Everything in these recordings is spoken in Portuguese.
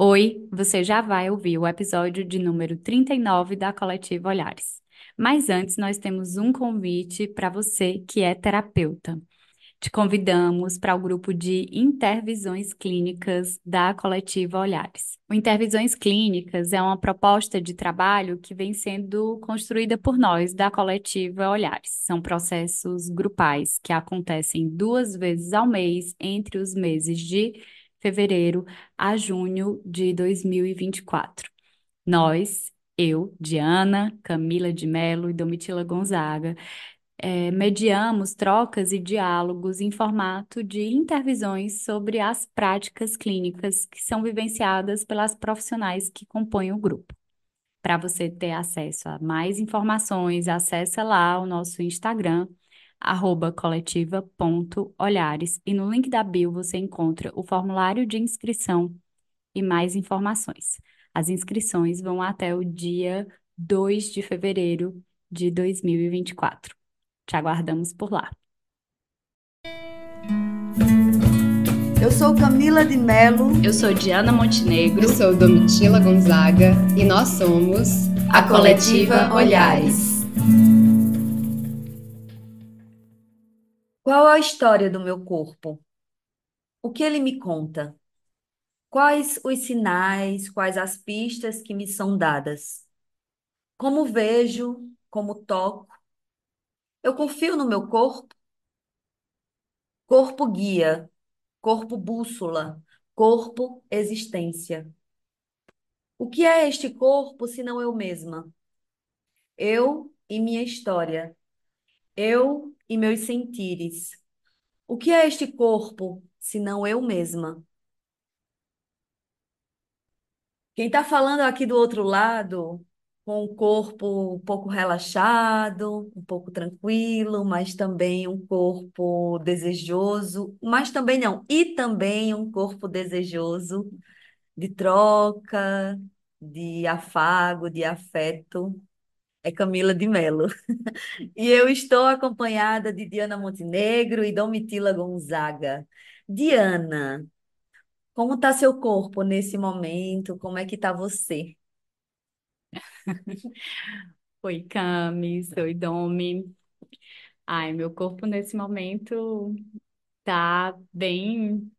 Oi, você já vai ouvir o episódio de número 39 da Coletiva Olhares. Mas antes, nós temos um convite para você que é terapeuta. Te convidamos para o grupo de intervisões clínicas da Coletiva Olhares. O Intervisões Clínicas é uma proposta de trabalho que vem sendo construída por nós da Coletiva Olhares. São processos grupais que acontecem duas vezes ao mês entre os meses de fevereiro a junho de 2024. Nós, eu, Diana, Camila de Mello e Domitila Gonzaga, é, mediamos trocas e diálogos em formato de intervisões sobre as práticas clínicas que são vivenciadas pelas profissionais que compõem o grupo. Para você ter acesso a mais informações, acessa lá o nosso Instagram, arroba coletiva.olhares, e no link da bio você encontra o formulário de inscrição e mais informações. As inscrições vão até o dia 2 de fevereiro de 2024. Te aguardamos por lá. Eu sou Camila de Melo. Eu sou Diana Montenegro. Eu sou Domitila Gonzaga e nós somos a Coletiva Olhares. Qual a história do meu corpo? O que ele me conta? Quais os sinais, quais as pistas que me são dadas? Como vejo, como toco? Eu confio no meu corpo? Corpo guia, corpo bússola, corpo existência. O que é este corpo se não eu mesma? Eu e minha história. Eu e meus sentires. O que é este corpo, senão eu mesma? Quem está falando aqui do outro lado, com o corpo um pouco relaxado, um pouco tranquilo, mas também um corpo desejoso, mas também não, e também um corpo desejoso de troca, de afago, de afeto é Camila de Mello. E eu estou acompanhada de Diana Montenegro e Domitila Gonzaga. Diana, como está seu corpo nesse momento? Como é que está você? Oi, Camis. Oi, Domi. Ai, meu corpo nesse momento tá bem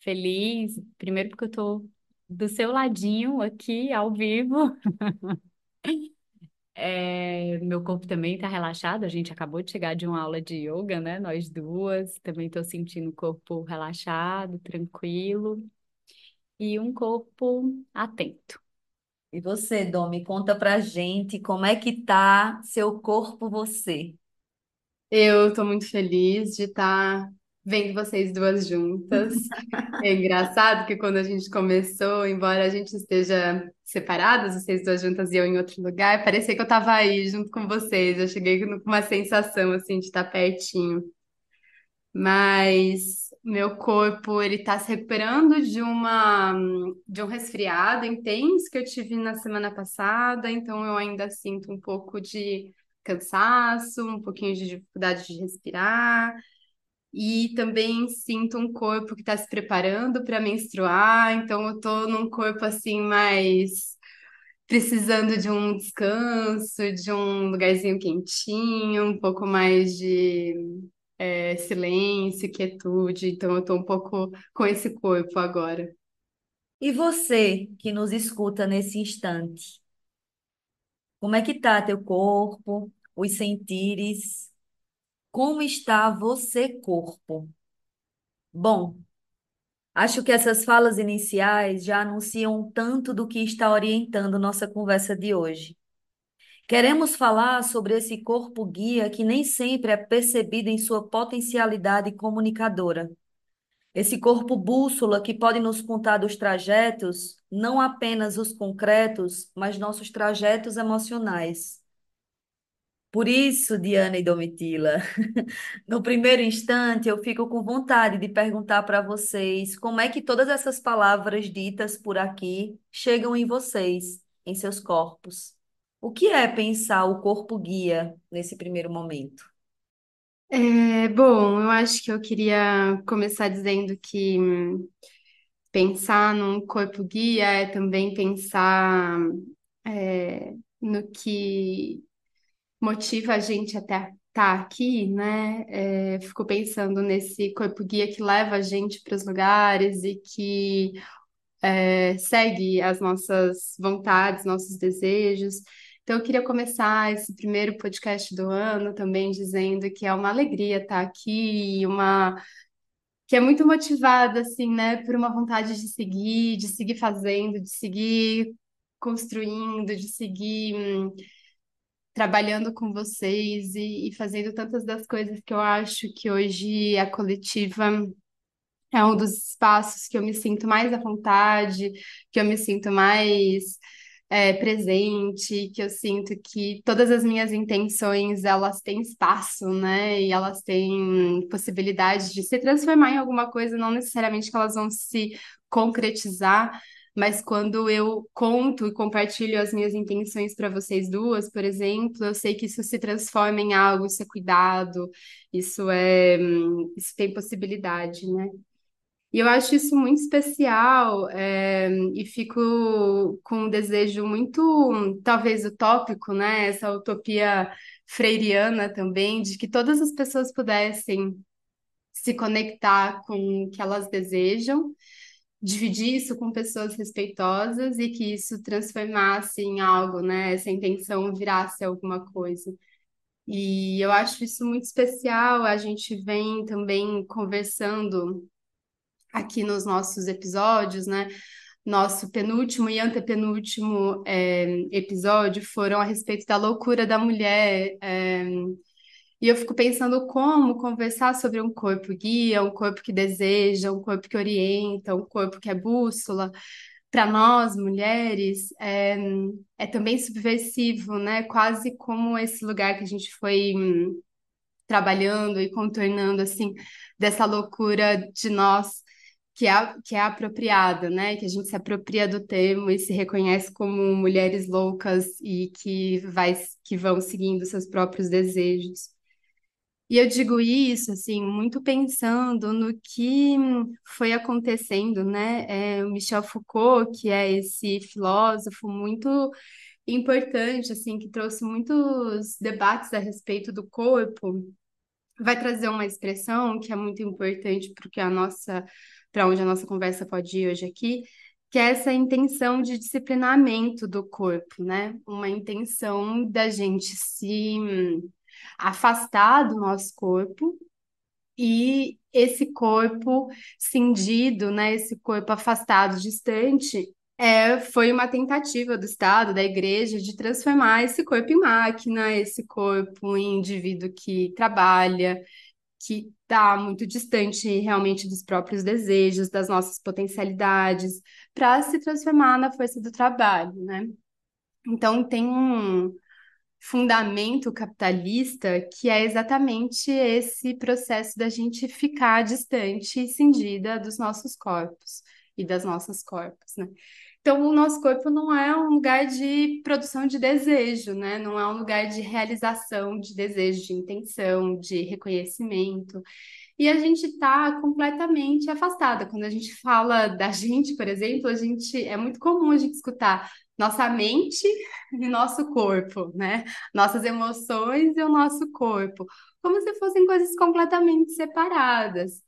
feliz. Primeiro porque eu tô do seu ladinho aqui, ao vivo. É, meu corpo também está relaxado. A gente acabou de chegar de uma aula de yoga, né? Nós duas. Também estou sentindo o corpo relaxado, tranquilo e um corpo atento. E você, Domi, conta pra gente como é que tá seu corpo, você? Eu estou muito feliz de estar tá vendo vocês duas juntas. É engraçado que quando a gente começou, embora a gente esteja separadas, vocês duas juntas e eu em outro lugar, parecia que eu estava aí junto com vocês. Eu cheguei com uma sensação assim de estar pertinho. Mas meu corpo ele está se recuperando de uma de um resfriado intenso que eu tive na semana passada, então eu ainda sinto um pouco de cansaço, um pouquinho de dificuldade de respirar e também sinto um corpo que está se preparando para menstruar, então eu estou num corpo assim mais precisando de um descanso, de um lugarzinho quentinho, um pouco mais de é, silêncio, quietude, então eu estou um pouco com esse corpo agora. E você que nos escuta nesse instante, como é que tá teu corpo, os sentires? Como está você, corpo? Bom, acho que essas falas iniciais já anunciam tanto do que está orientando nossa conversa de hoje. Queremos falar sobre esse corpo guia que nem sempre é percebido em sua potencialidade comunicadora. Esse corpo bússola que pode nos contar dos trajetos, não apenas os concretos, mas nossos trajetos emocionais. Por isso, Diana e Domitila, no primeiro instante eu fico com vontade de perguntar para vocês como é que todas essas palavras ditas por aqui chegam em vocês, em seus corpos. O que é pensar o corpo guia nesse primeiro momento? É, bom, eu acho que eu queria começar dizendo que Pensar num corpo guia é também pensar é, no que motiva a gente até estar tá aqui, né? É, fico pensando nesse corpo guia que leva a gente para os lugares e que é, segue as nossas vontades, nossos desejos. Então, eu queria começar esse primeiro podcast do ano também dizendo que é uma alegria estar aqui, uma que é muito motivada, assim, né, por uma vontade de seguir, de seguir fazendo, de seguir construindo, de seguir hum, trabalhando com vocês e, e fazendo tantas das coisas que eu acho que hoje a coletiva é um dos espaços que eu me sinto mais à vontade, que eu me sinto mais é, presente, que eu sinto que todas as minhas intenções elas têm espaço, né? E elas têm possibilidade de se transformar em alguma coisa, não necessariamente que elas vão se concretizar, mas quando eu conto e compartilho as minhas intenções para vocês duas, por exemplo, eu sei que isso se transforma em algo, isso é cuidado, isso é, hum, isso tem possibilidade, né? E eu acho isso muito especial, é, e fico com um desejo muito, talvez, utópico, né? Essa utopia freiriana também, de que todas as pessoas pudessem se conectar com o que elas desejam, dividir isso com pessoas respeitosas e que isso transformasse em algo, né? Essa intenção virasse alguma coisa. E eu acho isso muito especial. A gente vem também conversando aqui nos nossos episódios, né? Nosso penúltimo e antepenúltimo é, episódio foram a respeito da loucura da mulher. É, e eu fico pensando como conversar sobre um corpo guia, um corpo que deseja, um corpo que orienta, um corpo que é bússola. Para nós, mulheres, é, é também subversivo, né? Quase como esse lugar que a gente foi hum, trabalhando e contornando, assim, dessa loucura de nós que é, que é apropriada, né? Que a gente se apropria do termo e se reconhece como mulheres loucas e que, vai, que vão seguindo seus próprios desejos. E eu digo isso, assim, muito pensando no que foi acontecendo, né? É, o Michel Foucault, que é esse filósofo muito importante, assim, que trouxe muitos debates a respeito do corpo, vai trazer uma expressão que é muito importante porque a nossa para onde a nossa conversa pode ir hoje aqui, que é essa intenção de disciplinamento do corpo, né? Uma intenção da gente se afastar do nosso corpo e esse corpo cindido, né? Esse corpo afastado, distante, é, foi uma tentativa do Estado, da Igreja, de transformar esse corpo em máquina, esse corpo em indivíduo que trabalha, que está muito distante realmente dos próprios desejos, das nossas potencialidades, para se transformar na força do trabalho, né? Então tem um fundamento capitalista que é exatamente esse processo da gente ficar distante e cindida dos nossos corpos e das nossas corpos, né? Então, o nosso corpo não é um lugar de produção de desejo, né? Não é um lugar de realização de desejo, de intenção, de reconhecimento. E a gente está completamente afastada. Quando a gente fala da gente, por exemplo, a gente é muito comum a gente escutar nossa mente e nosso corpo, né? Nossas emoções e o nosso corpo, como se fossem coisas completamente separadas.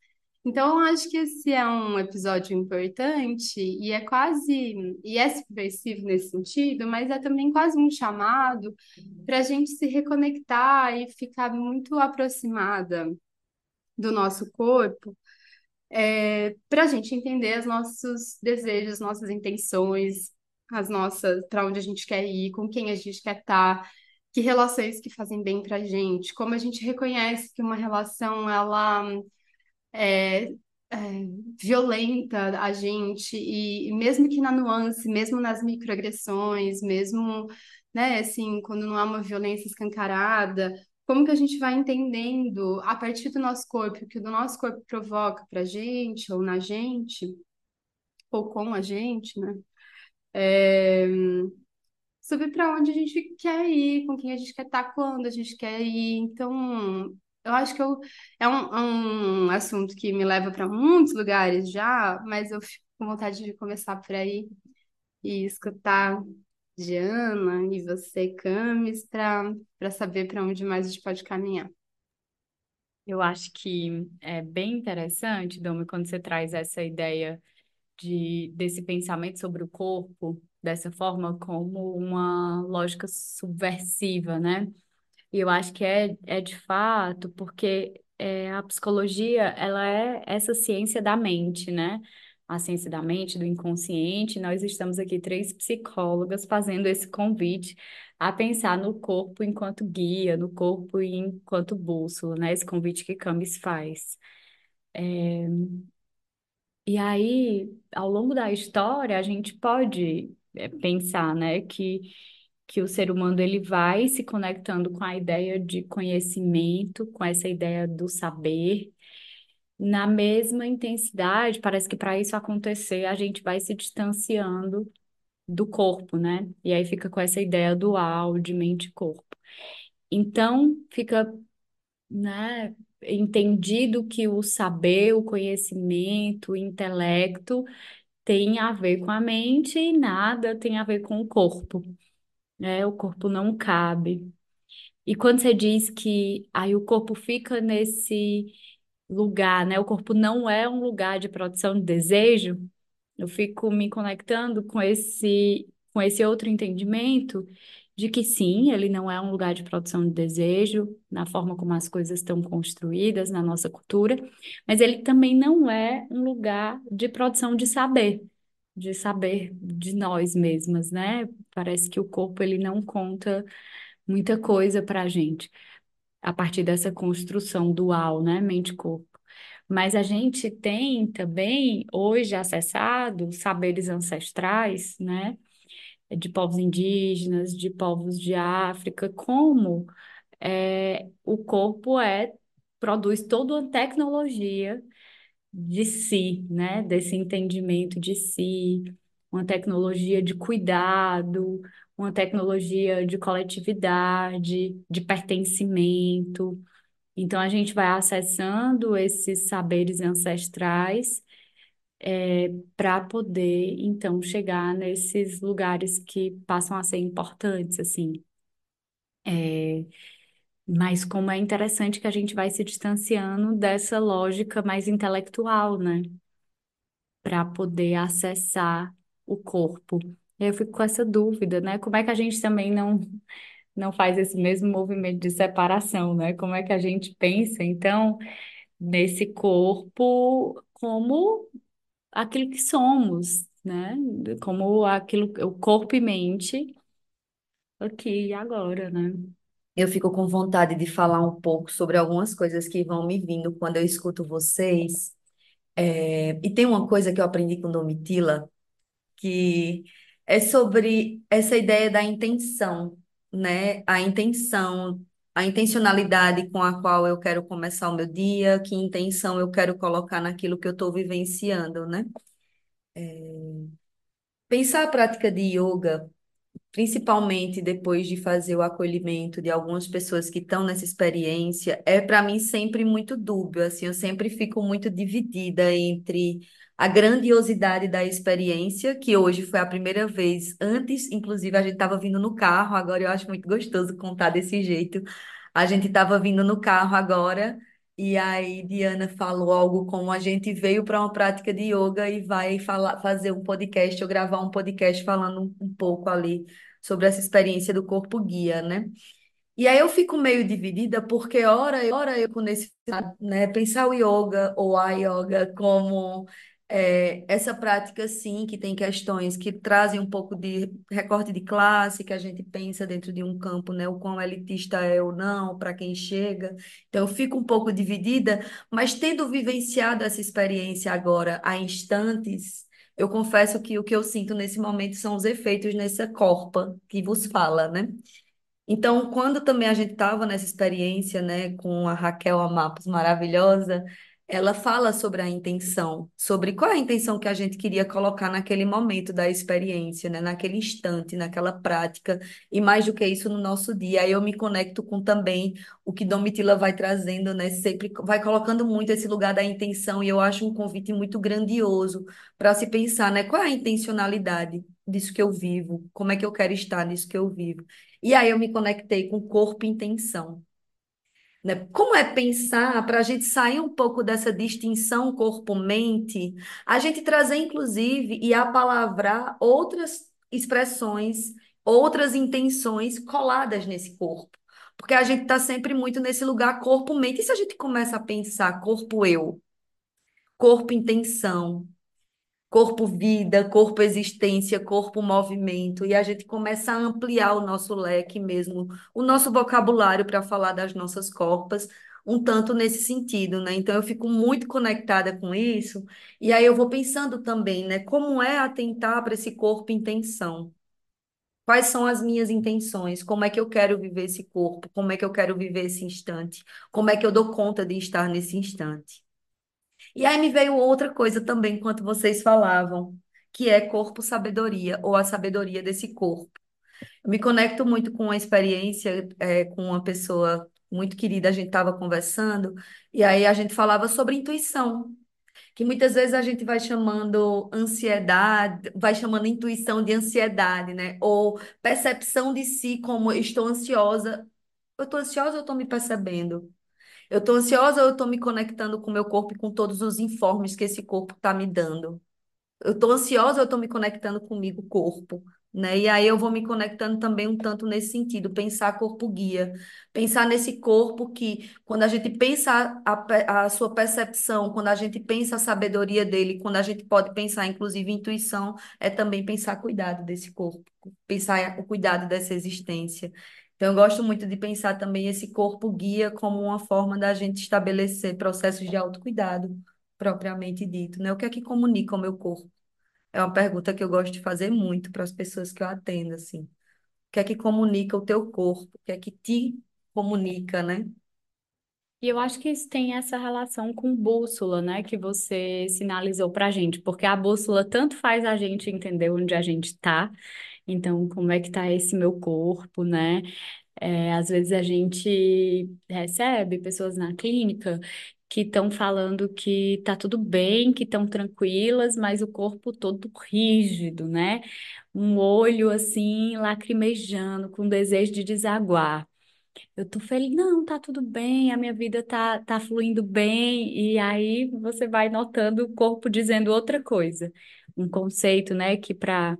Então, acho que esse é um episódio importante e é quase, e é subversivo nesse sentido, mas é também quase um chamado para a gente se reconectar e ficar muito aproximada do nosso corpo, é, para a gente entender os nossos desejos, nossas intenções, as nossas, para onde a gente quer ir, com quem a gente quer estar, que relações que fazem bem para a gente, como a gente reconhece que uma relação ela é, é, violenta a gente, e, e mesmo que na nuance, mesmo nas microagressões, mesmo, né, assim, quando não há uma violência escancarada, como que a gente vai entendendo a partir do nosso corpo, o que o nosso corpo provoca para gente, ou na gente, ou com a gente, né? É, sobre para onde a gente quer ir, com quem a gente quer estar, quando a gente quer ir. Então, eu acho que eu, é um, é um assunto que me leva para muitos lugares já, mas eu com vontade de começar por aí e escutar Diana e você, Camis, para saber para onde mais a gente pode caminhar. Eu acho que é bem interessante, Domi, quando você traz essa ideia de, desse pensamento sobre o corpo, dessa forma, como uma lógica subversiva, né? E eu acho que é, é de fato, porque é, a psicologia, ela é essa ciência da mente, né? A ciência da mente, do inconsciente. Nós estamos aqui, três psicólogas, fazendo esse convite a pensar no corpo enquanto guia, no corpo enquanto bússola, né? Esse convite que Camis faz. É... E aí, ao longo da história, a gente pode é, pensar, né, que, que o ser humano ele vai se conectando com a ideia de conhecimento, com essa ideia do saber, na mesma intensidade, parece que para isso acontecer, a gente vai se distanciando do corpo, né? E aí fica com essa ideia dual de mente e corpo. Então, fica, né, entendido que o saber, o conhecimento, o intelecto tem a ver com a mente e nada tem a ver com o corpo, né? O corpo não cabe. E quando você diz que aí o corpo fica nesse lugar, né? O corpo não é um lugar de produção de desejo, eu fico me conectando com esse, com esse outro entendimento de que sim, ele não é um lugar de produção de desejo, na forma como as coisas estão construídas na nossa cultura, mas ele também não é um lugar de produção de saber, de saber de nós mesmas, né? Parece que o corpo ele não conta muita coisa para a gente a partir dessa construção dual, né? Mente-corpo. Mas a gente tem também hoje acessado saberes ancestrais, né? De povos indígenas, de povos de África, como é, o corpo é produz toda uma tecnologia de si, né? Desse entendimento de si, uma tecnologia de cuidado, uma tecnologia de coletividade, de pertencimento. Então, a gente vai acessando esses saberes ancestrais é, para poder, então, chegar nesses lugares que passam a ser importantes, assim. É, mas como é interessante que a gente vai se distanciando dessa lógica mais intelectual, né? Para poder acessar o corpo. Eu fico com essa dúvida, né? Como é que a gente também não não faz esse mesmo movimento de separação, né? Como é que a gente pensa, então, nesse corpo como aquilo que somos, né? Como aquilo, o corpo e mente aqui e agora, né? Eu fico com vontade de falar um pouco sobre algumas coisas que vão me vindo quando eu escuto vocês. É, e tem uma coisa que eu aprendi com Domitila, que é sobre essa ideia da intenção, né? A intenção, a intencionalidade com a qual eu quero começar o meu dia, que intenção eu quero colocar naquilo que eu estou vivenciando, né? É, Pensar a prática de yoga principalmente depois de fazer o acolhimento de algumas pessoas que estão nessa experiência, é para mim sempre muito dúbio, assim, eu sempre fico muito dividida entre a grandiosidade da experiência, que hoje foi a primeira vez, antes, inclusive, a gente estava vindo no carro, agora eu acho muito gostoso contar desse jeito. A gente estava vindo no carro agora, e aí Diana falou algo como a gente veio para uma prática de yoga e vai falar, fazer um podcast ou gravar um podcast falando um, pouco ali sobre essa experiência do corpo guia, né? E aí eu fico meio dividida porque ora, ora eu nesse, né, pensar o yoga ou a yoga como é, essa prática sim que tem questões que trazem um pouco de recorte de classe que a gente pensa dentro de um campo, né, o quão elitista é ou não para quem chega. Então eu fico um pouco dividida, mas tendo vivenciado essa experiência agora há instantes, eu confesso que o que eu sinto nesse momento são os efeitos nessa corpa que vos fala, né? Então, quando também a gente estava nessa experiência, né, com a Raquel Amapos maravilhosa, ela fala sobre a intenção, sobre qual é a intenção que a gente queria colocar naquele momento da experiência, né? Naquele instante, naquela prática, e mais do que isso no nosso dia. Aí eu me conecto com também o que Domitila vai trazendo, né? Sempre vai colocando muito esse lugar da intenção, e eu acho um convite muito grandioso para se pensar, né? Qual é a intencionalidade disso que eu vivo? Como é que eu quero estar nisso que eu vivo? E aí eu me conectei com corpo e intenção né? Como é pensar para a gente sair um pouco dessa distinção corpo-mente, a gente trazer, inclusive, e apalavrar outras expressões, outras intenções coladas nesse corpo. Porque a gente está sempre muito nesse lugar corpo-mente. E se a gente começa a pensar corpo-eu, corpo-intenção, corpo vida, corpo existência, corpo movimento, e a gente começa a ampliar o nosso leque mesmo, o nosso vocabulário para falar das nossas corpas, um tanto nesse sentido, né? Então eu fico muito conectada com isso, e aí eu vou pensando também, né, como é atentar para esse corpo intenção. Quais são as minhas intenções? Como é que eu quero viver esse corpo? Como é que eu quero viver esse instante? Como é que eu dou conta de estar nesse instante? E aí me veio outra coisa também, enquanto vocês falavam, que é corpo-sabedoria, ou a sabedoria desse corpo. Eu me conecto muito com a experiência, é, com uma pessoa muito querida, a gente estava conversando, e aí a gente falava sobre intuição, que muitas vezes a gente vai chamando ansiedade, vai chamando intuição de ansiedade, né? Ou percepção de si como estou ansiosa. Eu estou ansiosa ou estou me percebendo? Eu estou ansiosa ou eu estou me conectando com o meu corpo e com todos os informes que esse corpo está me dando? Eu estou ansiosa ou eu estou me conectando comigo, corpo? Né? E aí eu vou me conectando também um tanto nesse sentido, pensar corpo guia, pensar nesse corpo que, quando a gente pensa a, a sua percepção, quando a gente pensa a sabedoria dele, quando a gente pode pensar, inclusive, intuição, é também pensar cuidado desse corpo, pensar o cuidado dessa existência. Então, eu gosto muito de pensar também esse corpo guia como uma forma da gente estabelecer processos de autocuidado, propriamente dito, né? O que é que comunica o meu corpo? É uma pergunta que eu gosto de fazer muito para as pessoas que eu atendo, assim. O que é que comunica o teu corpo? O que é que te comunica, né? E eu acho que isso tem essa relação com bússola, né, que você sinalizou pra gente, porque a bússola tanto faz a gente entender onde a gente tá, então como é que tá esse meu corpo, né? É, às vezes a gente recebe pessoas na clínica que estão falando que tá tudo bem, que estão tranquilas, mas o corpo todo rígido, né? Um olho assim lacrimejando, com desejo de desaguar. Eu tô feliz, não, tá tudo bem, a minha vida tá, tá fluindo bem, e aí você vai notando o corpo dizendo outra coisa. Um conceito, né, que para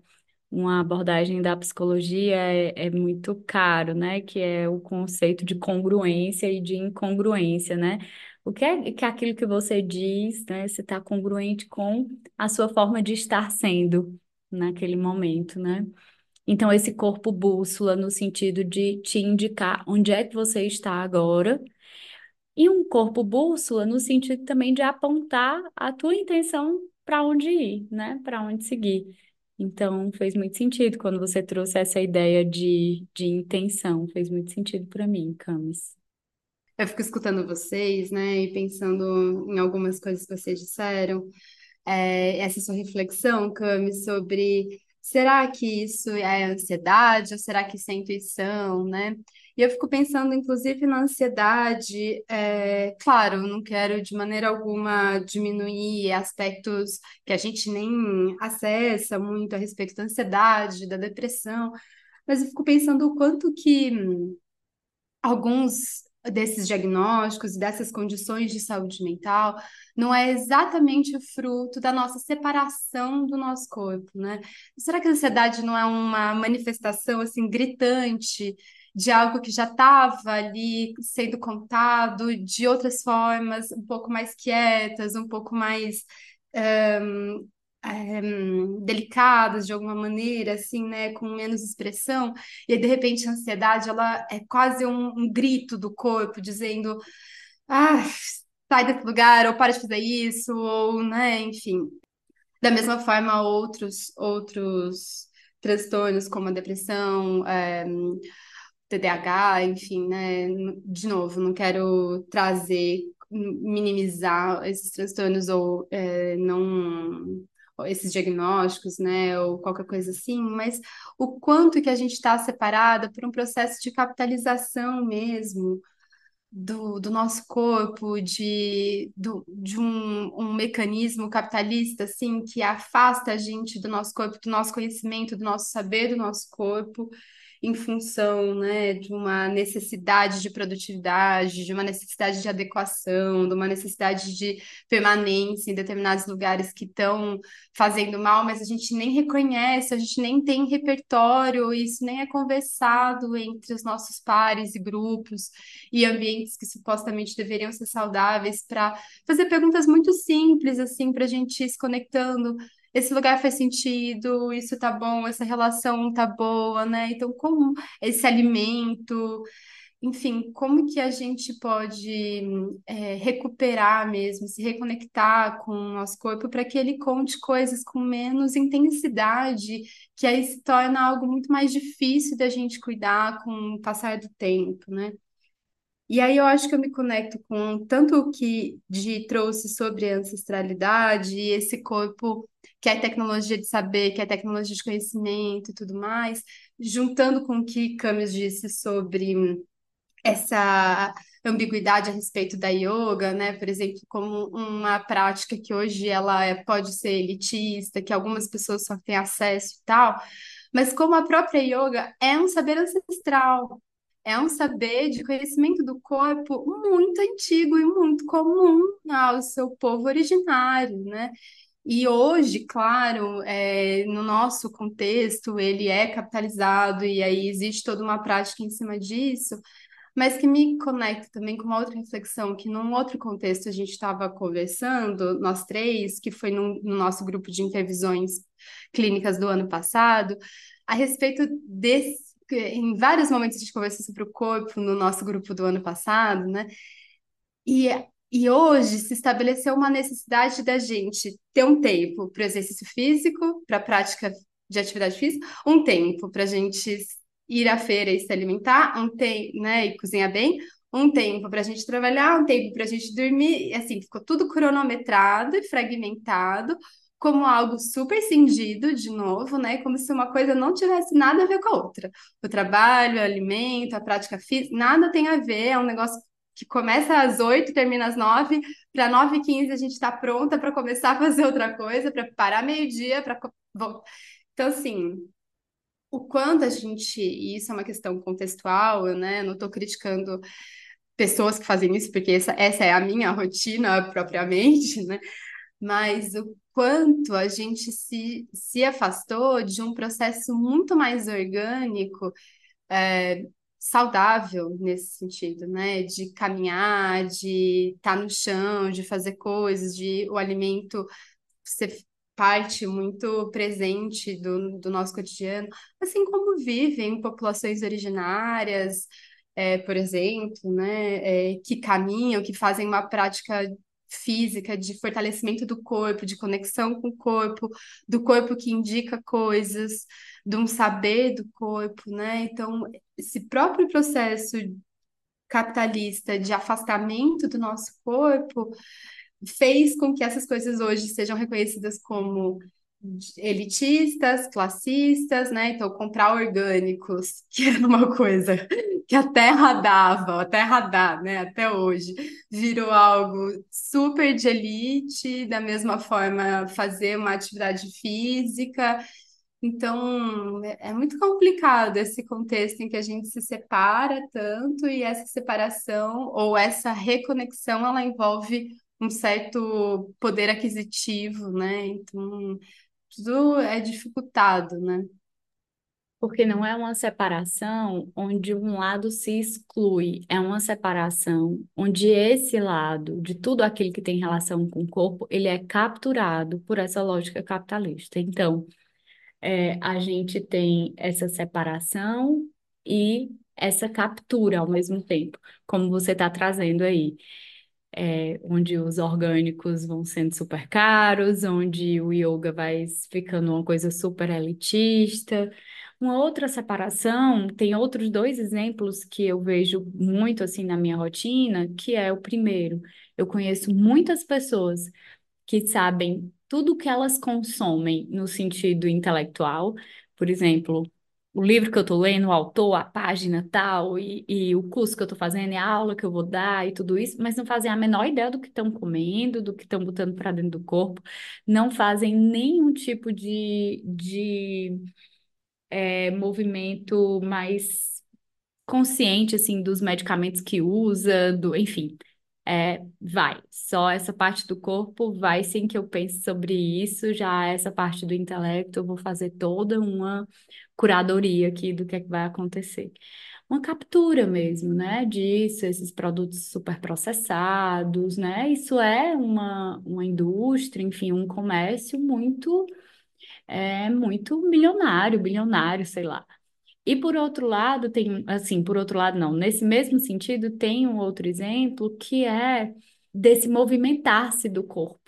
uma abordagem da psicologia é, é muito caro, né, que é o conceito de congruência e de incongruência, né? O que é que aquilo que você diz, né, se está congruente com a sua forma de estar sendo naquele momento, né? Então, esse corpo bússola no sentido de te indicar onde é que você está agora, e um corpo bússola no sentido também de apontar a tua intenção para onde ir, né? Para onde seguir. Então, fez muito sentido quando você trouxe essa ideia de, de intenção, fez muito sentido para mim, Camis. Eu fico escutando vocês, né, e pensando em algumas coisas que vocês disseram. É, essa sua reflexão, Cami, sobre será que isso é ansiedade ou será que isso é intuição, né? E eu fico pensando, inclusive, na ansiedade. É, claro, não quero de maneira alguma diminuir aspectos que a gente nem acessa muito a respeito da ansiedade, da depressão, mas eu fico pensando o quanto que alguns desses diagnósticos e dessas condições de saúde mental não é exatamente o fruto da nossa separação do nosso corpo, né? Será que a ansiedade não é uma manifestação assim gritante de algo que já estava ali sendo contado de outras formas, um pouco mais quietas, um pouco mais um, é, delicadas de alguma maneira, assim, né, com menos expressão, e aí, de repente a ansiedade, ela é quase um, um grito do corpo dizendo, ah, sai desse lugar, ou para de fazer isso, ou, né, enfim. Da mesma forma, outros, outros transtornos, como a depressão, é, TDAH, enfim, né, de novo, não quero trazer minimizar esses transtornos ou é, não esses diagnósticos, né, ou qualquer coisa assim, mas o quanto que a gente está separada por um processo de capitalização mesmo do, do nosso corpo, de, do, de um, um mecanismo capitalista, assim, que afasta a gente do nosso corpo, do nosso conhecimento, do nosso saber do nosso corpo, em função, né, de uma necessidade de produtividade, de uma necessidade de adequação, de uma necessidade de permanência em determinados lugares que estão fazendo mal, mas a gente nem reconhece, a gente nem tem repertório, isso nem é conversado entre os nossos pares e grupos e ambientes que supostamente deveriam ser saudáveis para fazer perguntas muito simples assim para a gente ir se conectando esse lugar faz sentido, isso tá bom, essa relação tá boa, né? Então, como esse alimento, enfim, como que a gente pode é, recuperar mesmo, se reconectar com o nosso corpo para que ele conte coisas com menos intensidade, que aí se torna algo muito mais difícil da gente cuidar com o passar do tempo, né? E aí eu acho que eu me conecto com tanto o que Gi trouxe sobre ancestralidade e esse corpo que é tecnologia de saber, que é tecnologia de conhecimento e tudo mais, juntando com o que Camus disse sobre essa ambiguidade a respeito da yoga, né? Por exemplo, como uma prática que hoje ela é, pode ser elitista, que algumas pessoas só têm acesso e tal, mas como a própria yoga é um saber ancestral, é um saber de conhecimento do corpo muito antigo e muito comum ao seu povo originário, né? E hoje, claro, é, no nosso contexto, ele é capitalizado e aí existe toda uma prática em cima disso, mas que me conecta também com uma outra reflexão que num outro contexto a gente estava conversando, nós três, que foi no, no nosso grupo de intervisões clínicas do ano passado, a respeito desse em vários momentos a gente conversou sobre o corpo no nosso grupo do ano passado, né? E, e hoje se estabeleceu uma necessidade da gente ter um tempo para exercício físico, para prática de atividade física, um tempo para a gente ir à feira e se alimentar, um tempo, né, e cozinhar bem, um tempo para a gente trabalhar, um tempo para a gente dormir, e assim, ficou tudo cronometrado e fragmentado, como algo super cingido, de novo, né? Como se uma coisa não tivesse nada a ver com a outra. O trabalho, o alimento, a prática física, nada tem a ver, é um negócio que começa às oito, termina às nove, para nove e quinze a gente está pronta para começar a fazer outra coisa, para parar meio-dia, para. Então, assim, o quanto a gente. E isso é uma questão contextual, né? Eu não estou criticando pessoas que fazem isso, porque essa, essa é a minha rotina propriamente, né? Mas o quanto a gente se, se afastou de um processo muito mais orgânico, é, saudável nesse sentido, né? De caminhar, de estar no chão, de fazer coisas, de o alimento ser parte muito presente do, do nosso cotidiano, assim como vivem populações originárias, é, por exemplo, né? É, que caminham, que fazem uma prática física, de fortalecimento do corpo, de conexão com o corpo, do corpo que indica coisas, de um saber do corpo, né? Então, esse próprio processo capitalista de afastamento do nosso corpo fez com que essas coisas hoje sejam reconhecidas como elitistas, classistas, né? Então, comprar orgânicos, que era uma coisa que a terra dava, a terra dá, né? Até hoje, virou algo super de elite, da mesma forma, fazer uma atividade física. Então, é, muito complicado esse contexto em que a gente se separa tanto e essa separação ou essa reconexão, ela envolve um certo poder aquisitivo, né? Então, tudo é dificultado, né? Porque não é uma separação onde um lado se exclui, é uma separação onde esse lado, de tudo aquilo que tem relação com o corpo, ele é capturado por essa lógica capitalista. Então, é, a gente tem essa separação e essa captura ao mesmo tempo, como você está trazendo aí é, onde os orgânicos vão sendo super caros, onde o yoga vai ficando uma coisa super elitista. Uma outra separação, tem outros dois exemplos que eu vejo muito assim na minha rotina, que é o primeiro, Eu conheço muitas pessoas que sabem tudo que elas consomem no sentido intelectual, por exemplo, o livro que eu estou lendo, o autor, a página tal, e, e o curso que eu estou fazendo, e a aula que eu vou dar e tudo isso, mas não fazem a menor ideia do que estão comendo, do que estão botando para dentro do corpo, não fazem nenhum tipo de, de é, movimento mais consciente assim dos medicamentos que usa, do, enfim, é, vai. Só essa parte do corpo vai sem que eu pense sobre isso, já essa parte do intelecto eu vou fazer toda uma curadoria aqui do que é que vai acontecer. Uma captura mesmo, né, disso, esses produtos superprocessados, né? Isso é uma, uma indústria, enfim, um comércio muito é muito milionário, bilionário, sei lá. E por outro lado, tem, assim, por outro lado, não, nesse mesmo sentido, tem um outro exemplo que é desse movimentar-se do corpo,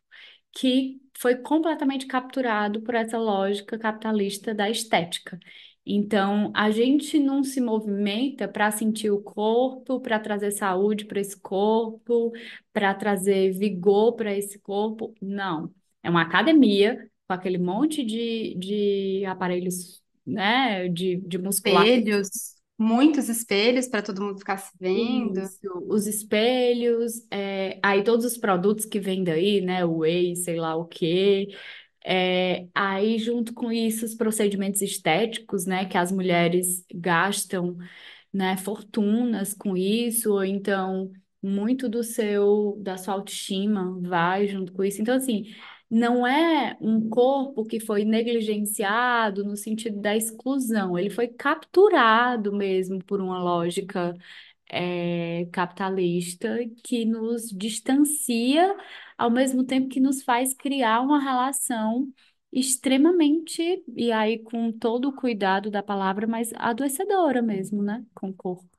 que foi completamente capturado por essa lógica capitalista da estética. Então, a gente não se movimenta para sentir o corpo, para trazer saúde para esse corpo, para trazer vigor para esse corpo. Não. É uma academia com aquele monte de, de aparelhos, né, de, de musculatura. Espelhos, muitos espelhos para todo mundo ficar se vendo. Isso, os espelhos, é, aí todos os produtos que vêm daí, né, o whey, sei lá o quê, é, aí junto com isso os procedimentos estéticos, né, que as mulheres gastam, né, fortunas com isso, ou então muito do seu, da sua autoestima vai junto com isso. Então, assim, não é um corpo que foi negligenciado no sentido da exclusão, ele foi capturado mesmo por uma lógica é, capitalista que nos distancia, ao mesmo tempo que nos faz criar uma relação extremamente, e aí com todo o cuidado da palavra, mas adoecedora mesmo, né, com o corpo.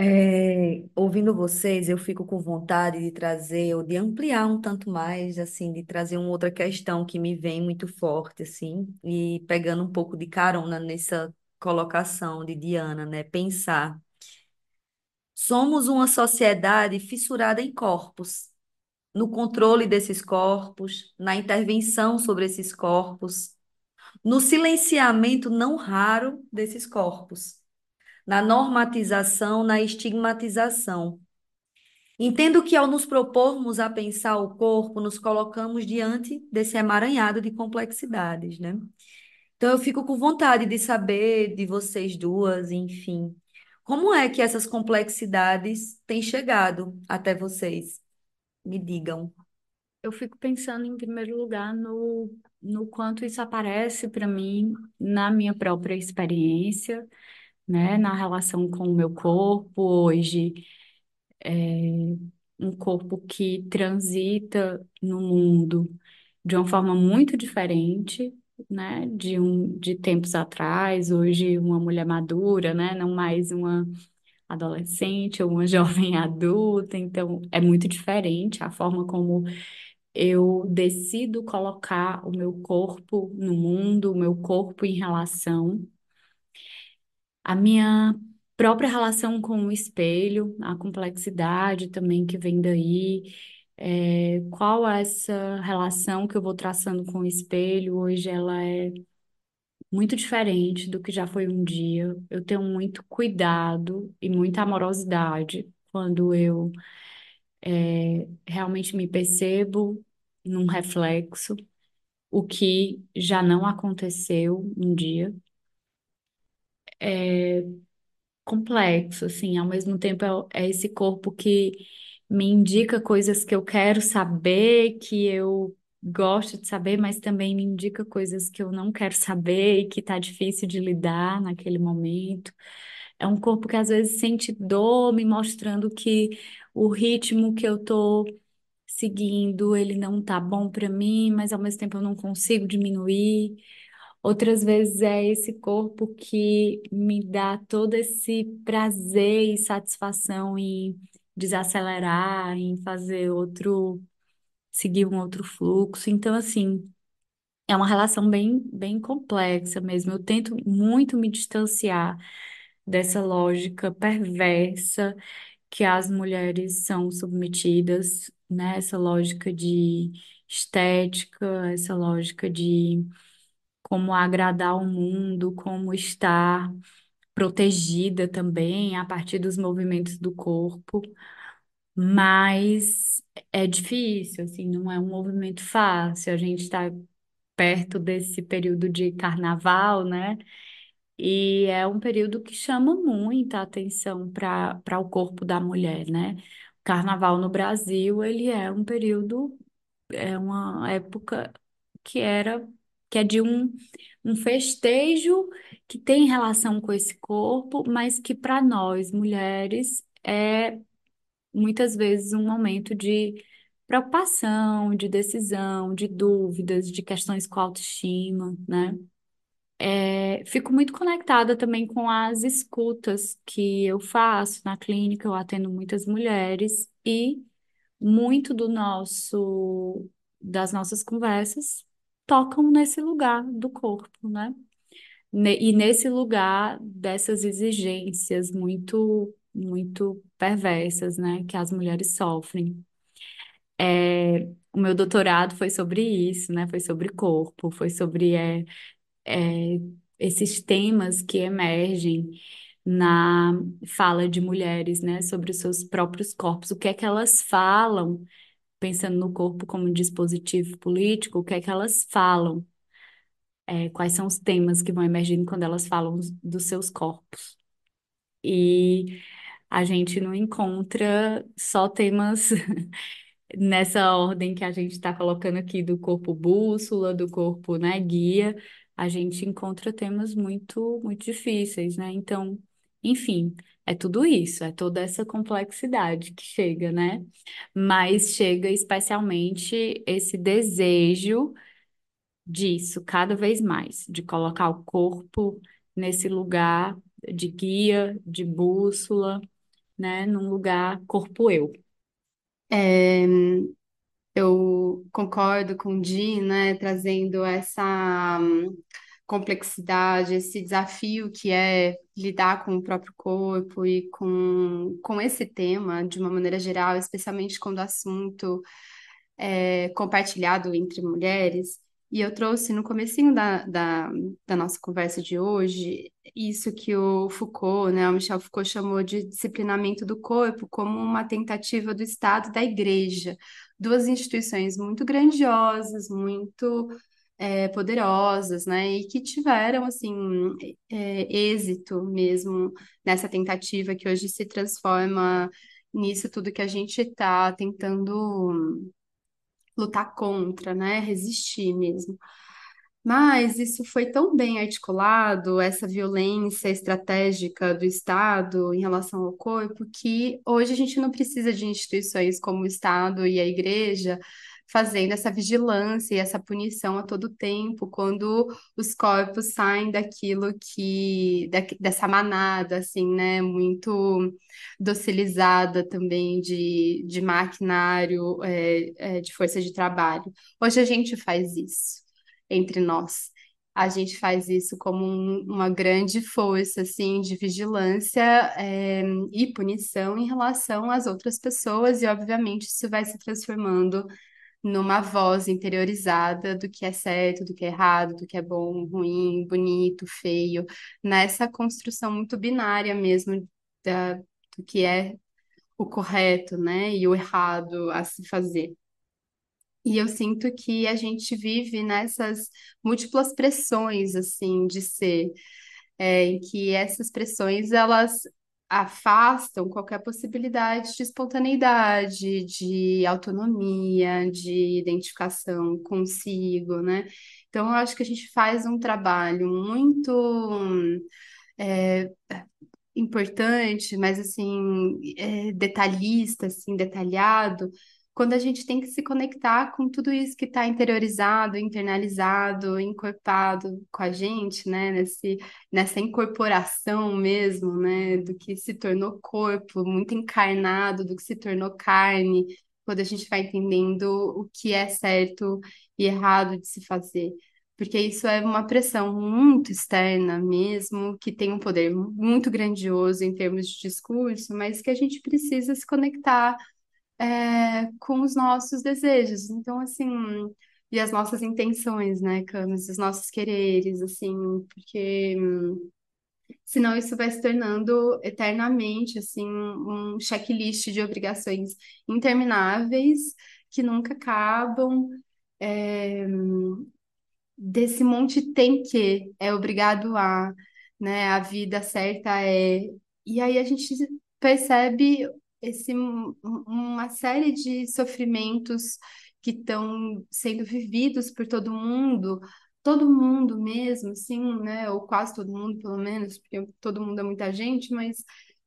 É, ouvindo vocês, eu fico com vontade de trazer, ou de ampliar um tanto mais, assim, de trazer uma outra questão que me vem muito forte, assim, e pegando um pouco de carona nessa colocação de Diana, né? Pensar. Somos uma sociedade fissurada em corpos, no controle desses corpos, na intervenção sobre esses corpos, no silenciamento não raro desses corpos na normatização, na estigmatização. Entendo que ao nos propormos a pensar o corpo, nos colocamos diante desse emaranhado de complexidades, né? Então eu fico com vontade de saber de vocês duas, enfim, como é que essas complexidades têm chegado até vocês? Me digam. Eu fico pensando, em primeiro lugar, no, no quanto isso aparece para mim na minha própria experiência né, na relação com o meu corpo. Hoje, é um corpo que transita no mundo de uma forma muito diferente, né, de um de tempos atrás, hoje uma mulher madura, né, não mais uma adolescente ou uma jovem adulta, então é muito diferente a forma como eu decido colocar o meu corpo no mundo, o meu corpo em relação a minha própria relação com o espelho, a complexidade também que vem daí, é, qual é essa relação que eu vou traçando com o espelho, hoje ela é muito diferente do que já foi um dia. Eu tenho muito cuidado e muita amorosidade quando eu é, realmente me percebo num reflexo, o que já não aconteceu um dia. É, complexo, assim, ao mesmo tempo é, é esse corpo que me indica coisas que eu quero saber, que eu gosto de saber, mas também me indica coisas que eu não quero saber e que tá difícil de lidar naquele momento. É um corpo que às vezes sente dor, me mostrando que o ritmo que eu tô seguindo, ele não tá bom para mim, mas ao mesmo tempo eu não consigo diminuir. Outras vezes é esse corpo que me dá todo esse prazer e satisfação em desacelerar, em fazer outro, seguir um outro fluxo. Então, assim, é uma relação bem, bem complexa mesmo. Eu tento muito me distanciar dessa lógica perversa que as mulheres são submetidas nessa lógica de estética, essa lógica de como agradar o mundo, como estar protegida também a partir dos movimentos do corpo, mas é difícil, assim, não é um movimento fácil. A gente está perto desse período de carnaval, né? E é um período que chama muita atenção para para o corpo da mulher, né? O carnaval no Brasil, ele é um período, é uma época que era que é de um, um festejo que tem relação com esse corpo, mas que para nós, mulheres, é muitas vezes um momento de preocupação, de decisão, de dúvidas, de questões com autoestima, né? É, fico muito conectada também com as escutas que eu faço na clínica, eu atendo muitas mulheres e muito do nosso das nossas conversas tocam nesse lugar do corpo, né? E nesse lugar dessas exigências muito muito perversas, né, que as mulheres sofrem. É, o meu doutorado foi sobre isso, né? Foi sobre corpo, foi sobre é, é, esses temas que emergem na fala de mulheres, né, sobre os seus próprios corpos, o que é que elas falam, pensando no corpo como um dispositivo político, o que é que elas falam, é, quais são os temas que vão emergindo quando elas falam dos seus corpos. E a gente não encontra só temas nessa ordem que a gente está colocando aqui do corpo bússola, do corpo, né, guia, a gente encontra temas muito, muito difíceis, né? Então, enfim, é tudo isso, é toda essa complexidade que chega, né? Mas chega especialmente esse desejo disso cada vez mais, de colocar o corpo nesse lugar de guia, de bússola, né? Num lugar corpo-eu. É, eu concordo com o Di, né, trazendo essa complexidade, esse desafio que é lidar com o próprio corpo e com, com esse tema de uma maneira geral, especialmente quando o assunto é compartilhado entre mulheres. E eu trouxe no comecinho da, da, da nossa conversa de hoje isso que o Foucault, né, o Michel Foucault chamou de disciplinamento do corpo como uma tentativa do Estado da Igreja, duas instituições muito grandiosas, muito é, poderosas, né, e que tiveram assim é, êxito mesmo nessa tentativa que hoje se transforma nisso tudo que a gente está tentando lutar contra, né? Resistir mesmo. Mas isso foi tão bem articulado, essa violência estratégica do Estado em relação ao corpo, que hoje a gente não precisa de instituições como o Estado e a Igreja fazendo essa vigilância e essa punição a todo tempo, quando os corpos saem daquilo que, da, dessa manada, assim, né, muito docilizada também de, de maquinário, é, é, de força de trabalho. Hoje a gente faz isso entre nós. A gente faz isso como um- uma grande força, assim, de vigilância, é, e punição em relação às outras pessoas, e obviamente isso vai se transformando numa voz interiorizada do que é certo, do que é errado, do que é bom, ruim, bonito, feio, nessa construção muito binária mesmo da, do que é o correto, né, e o errado a se fazer. E eu sinto que a gente vive nessas múltiplas pressões, assim, de ser, é, em que essas pressões, elas afastam qualquer possibilidade de espontaneidade, de autonomia, de identificação consigo, né? Então, eu acho que a gente faz um trabalho muito é, importante, mas assim, é, detalhista, assim, detalhado, quando a gente tem que se conectar com tudo isso que está interiorizado, internalizado, encorpado com a gente, né? Nesse, nessa incorporação mesmo, né? Do que se tornou corpo, muito encarnado, do que se tornou carne, quando a gente vai entendendo o que é certo e errado de se fazer. porque isso é uma pressão muito externa mesmo, que tem um poder muito grandioso em termos de discurso, mas que a gente precisa se conectar é, com os nossos desejos. Então, assim, e as nossas intenções, né, Camis, os nossos quereres, assim, porque senão isso vai se tornando eternamente, assim, um checklist de obrigações intermináveis que nunca acabam. É, desse monte tem que, é obrigado a, né? A vida certa é. E aí a gente percebe esse, uma série de sofrimentos que estão sendo vividos por todo mundo, todo mundo mesmo, assim, né? Ou quase todo mundo, pelo menos, porque todo mundo é muita gente, mas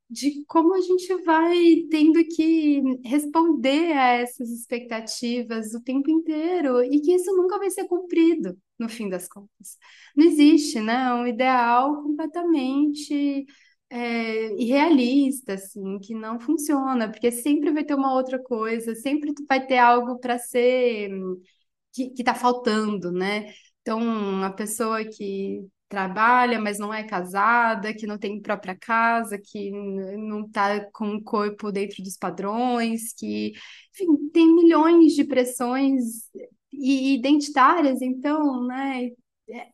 de como a gente vai tendo que responder a essas expectativas o tempo inteiro e que isso nunca vai ser cumprido no fim das contas. Não existe, né, um ideal completamente é, irrealista, assim, que não funciona, porque sempre vai ter uma outra coisa, sempre vai ter algo para ser que está faltando, né? Então, a pessoa que trabalha, mas não é casada, que não tem própria casa, que não está com o corpo dentro dos padrões, que, enfim, tem milhões de pressões identitárias, então, né,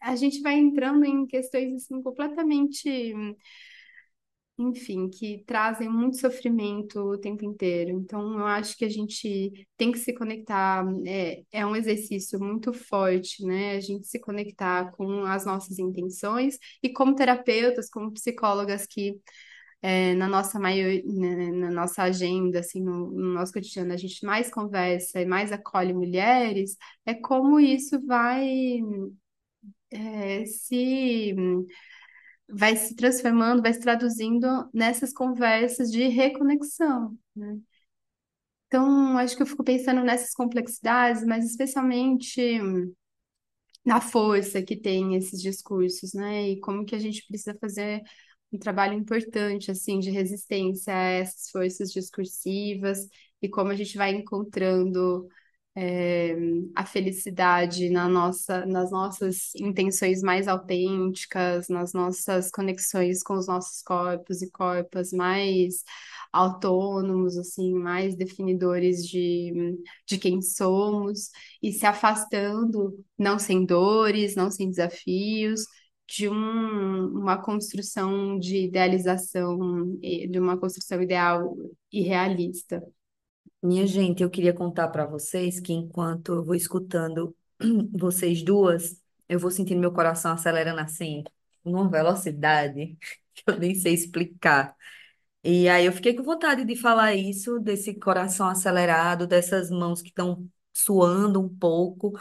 a gente vai entrando em questões assim completamente enfim, que trazem muito sofrimento o tempo inteiro. Então, eu acho que a gente tem que se conectar, é, é um exercício muito forte, né? A gente se conectar com as nossas intenções e como terapeutas, como psicólogas que é, na nossa maior, né, na nossa agenda, assim, no, no, nosso cotidiano, a gente mais conversa e mais acolhe mulheres, é como isso vai é, se vai se transformando, vai se traduzindo nessas conversas de reconexão, né? Então, acho que eu fico pensando nessas complexidades, mas especialmente na força que tem esses discursos, né? E como que a gente precisa fazer um trabalho importante, assim, de resistência a essas forças discursivas e como a gente vai encontrando é, a felicidade na nossa, nas nossas intenções mais autênticas, nas nossas conexões com os nossos corpos e corpos mais autônomos, assim, mais definidores de, de quem somos, e se afastando, não sem dores, não sem desafios, de um, uma construção de idealização, de uma construção ideal e realista. Minha gente, eu queria contar para vocês que enquanto eu vou escutando vocês duas, eu vou sentindo meu coração acelerando assim, numa velocidade que eu nem sei explicar. E aí eu fiquei com vontade de falar isso, desse coração acelerado, dessas mãos que estão suando um pouco,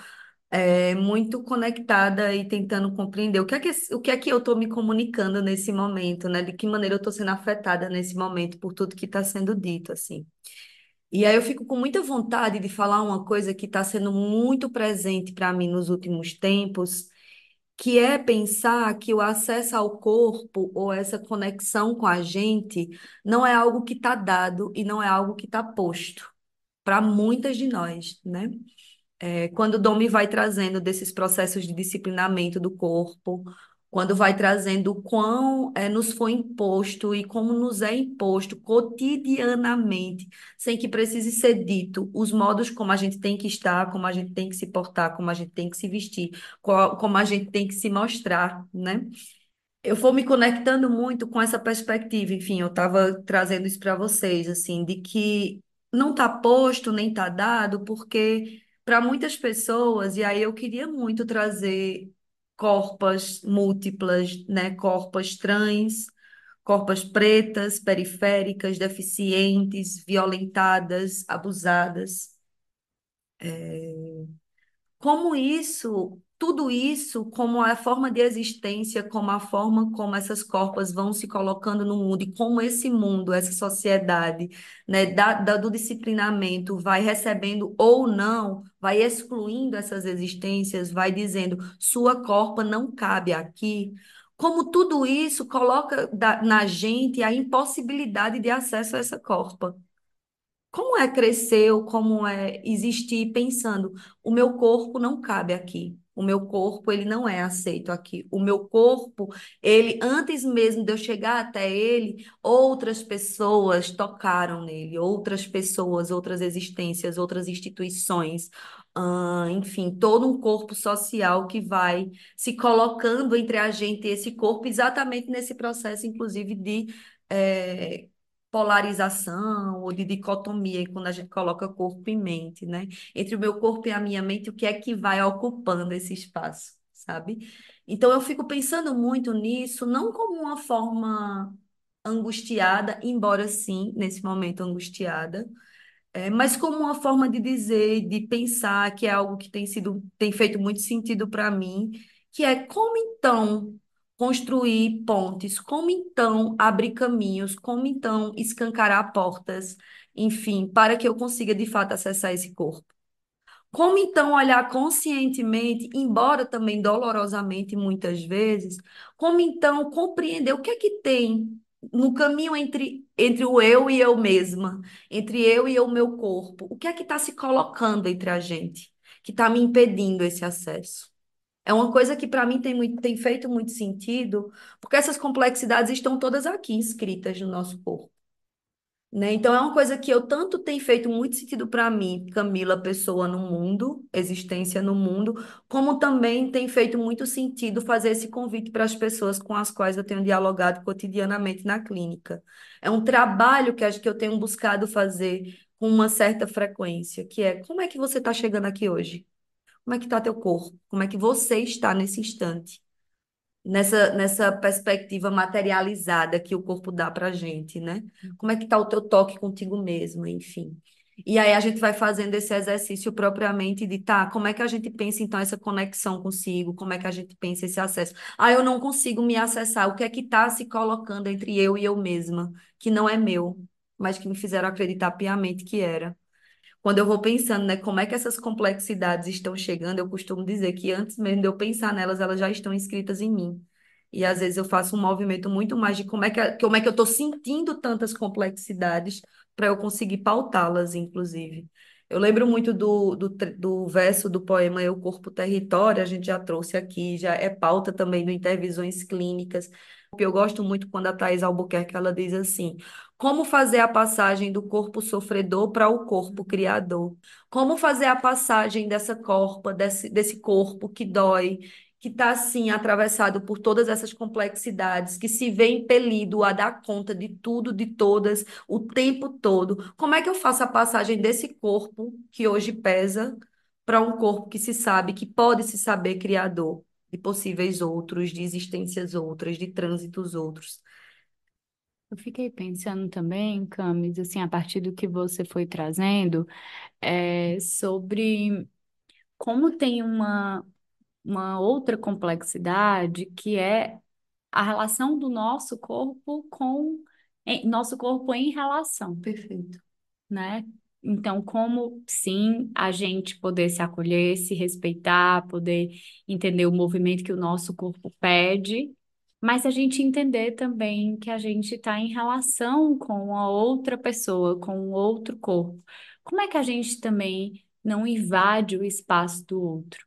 é, muito conectada e tentando compreender o que é que, o que é que eu estou me comunicando nesse momento, né? De que maneira eu estou sendo afetada nesse momento por tudo que está sendo dito, assim. E aí eu fico com muita vontade de falar uma coisa que está sendo muito presente para mim nos últimos tempos, que é pensar que o acesso ao corpo ou essa conexão com a gente não é algo que está dado e não é algo que está posto para muitas de nós, né? É, quando o Domi vai trazendo desses processos de disciplinamento do corpo, quando vai trazendo o quão é, nos foi imposto e como nos é imposto cotidianamente, sem que precise ser dito, os modos como a gente tem que estar, como a gente tem que se portar, como a gente tem que se vestir, como a gente tem que se mostrar, né? Eu vou me conectando muito com essa perspectiva, enfim, eu estava trazendo isso para vocês, assim, de que não está posto nem está dado, porque para muitas pessoas, e aí eu queria muito trazer corpas múltiplas, né? Corpas trans, corpas pretas, periféricas, deficientes, violentadas, abusadas. É... Como isso tudo isso como a forma de existência, como a forma como essas corpas vão se colocando no mundo e como esse mundo, essa sociedade, né, da, da, do disciplinamento vai recebendo ou não, vai excluindo essas existências, vai dizendo sua corpa não cabe aqui. Como tudo isso coloca da, na gente a impossibilidade de acesso a essa corpa. Como é crescer, como é existir pensando, o meu corpo não cabe aqui O meu corpo, ele não é aceito aqui. O meu corpo, ele, antes mesmo de eu chegar até ele, outras pessoas tocaram nele, outras pessoas, outras existências, outras instituições, enfim, todo um corpo social que vai se colocando entre a gente e esse corpo, exatamente nesse processo, inclusive, de eh, polarização ou de dicotomia, quando a gente coloca corpo e mente, né? Entre o meu corpo e a minha mente, o que é que vai ocupando esse espaço, sabe? Então eu fico pensando muito nisso, não como uma forma angustiada, embora sim, nesse momento angustiada, é, mas como uma forma de dizer, de pensar, que é algo que tem sido, tem feito muito sentido para mim, que é como então construir pontes, como então abrir caminhos, como então escancarar portas, enfim, para que eu consiga de fato acessar esse corpo. Como então olhar conscientemente, embora também dolorosamente muitas vezes, como então compreender o que é que tem no caminho entre, entre o eu e eu mesma, entre eu e o meu corpo, o que é que está se colocando entre a gente, que está me impedindo esse acesso? É uma coisa que para mim tem, muito, tem feito muito sentido, porque essas complexidades estão todas aqui escritas no nosso corpo. Né? Então, é uma coisa que eu tanto tem feito muito sentido para mim, Camila, pessoa no mundo, existência no mundo, como também tem feito muito sentido fazer esse convite para as pessoas com as quais eu tenho dialogado cotidianamente na clínica. É um trabalho que acho que eu tenho buscado fazer com uma certa frequência, que é como é que você está chegando aqui hoje? Como é que está teu corpo? Como é que você está nesse instante? nessa, nessa perspectiva materializada que o corpo dá para gente, né? Como é que tá o teu toque contigo mesmo, enfim. E aí a gente vai fazendo esse exercício propriamente de, tá, como é que a gente pensa então essa conexão consigo? Como é que a gente pensa esse acesso? Ah, eu não consigo me acessar. O que é que está se colocando entre eu e eu mesma, que não é meu, mas que me fizeram acreditar piamente que era? Quando eu vou pensando, né, como é que essas complexidades estão chegando, eu costumo dizer que antes mesmo de eu pensar nelas, elas já estão inscritas em mim. E às vezes eu faço um movimento muito mais de como é que, como é que eu estou sentindo tantas complexidades para eu conseguir pautá-las, inclusive. Eu lembro muito do, do, do verso do poema Eu Corpo Território, a gente já trouxe aqui, já é pauta também do Intervisões Clínicas. Eu gosto muito quando a Thais Albuquerque ela diz assim: como fazer a passagem do corpo sofredor para o corpo criador? Como fazer a passagem dessa corpa, desse, desse corpo que dói, que está assim atravessado por todas essas complexidades, que se vê impelido a dar conta de tudo, de todas, o tempo todo. Como é que eu faço a passagem desse corpo que hoje pesa para um corpo que se sabe, que pode se saber criador de possíveis outros, de existências outras, de trânsitos outros? Eu fiquei pensando também, Camis, assim, a partir do que você foi trazendo, é, sobre como tem uma, uma outra complexidade que é a relação do nosso corpo com em- nosso corpo em relação, Perfeito. né? Então, como sim, a gente poder se acolher, se respeitar, poder entender o movimento que o nosso corpo pede, mas a gente entender também que a gente está em relação com a outra pessoa, com outro corpo. Como é que a gente também não invade o espaço do outro?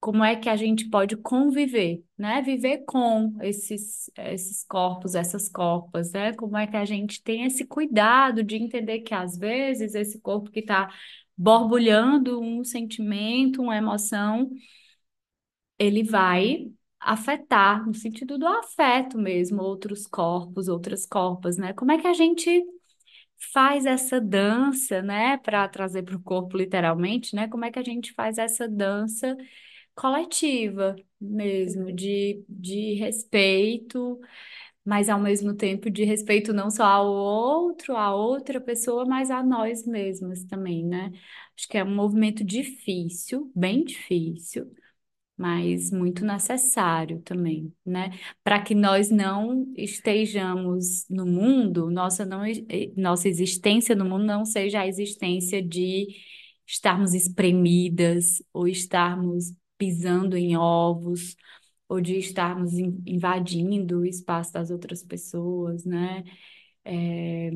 Como é que a gente pode conviver, né? Viver com esses, esses corpos, essas corpas, né? Como é que a gente tem esse cuidado de entender que às vezes esse corpo que está borbulhando um sentimento, uma emoção, ele vai afetar, no sentido do afeto mesmo, outros corpos, outras corpas, né? Como é que a gente faz essa dança, né, para trazer para o corpo literalmente, né? Como é que a gente faz essa dança coletiva mesmo, de, de respeito, mas ao mesmo tempo de respeito não só ao outro, à outra pessoa, mas a nós mesmas também, né? Acho que é um movimento difícil, bem difícil, mas muito necessário também, né? Para que nós não estejamos no mundo, nossa, não, nossa existência no mundo não seja a existência de estarmos espremidas ou estarmos pisando em ovos ou de estarmos invadindo o espaço das outras pessoas, né? É,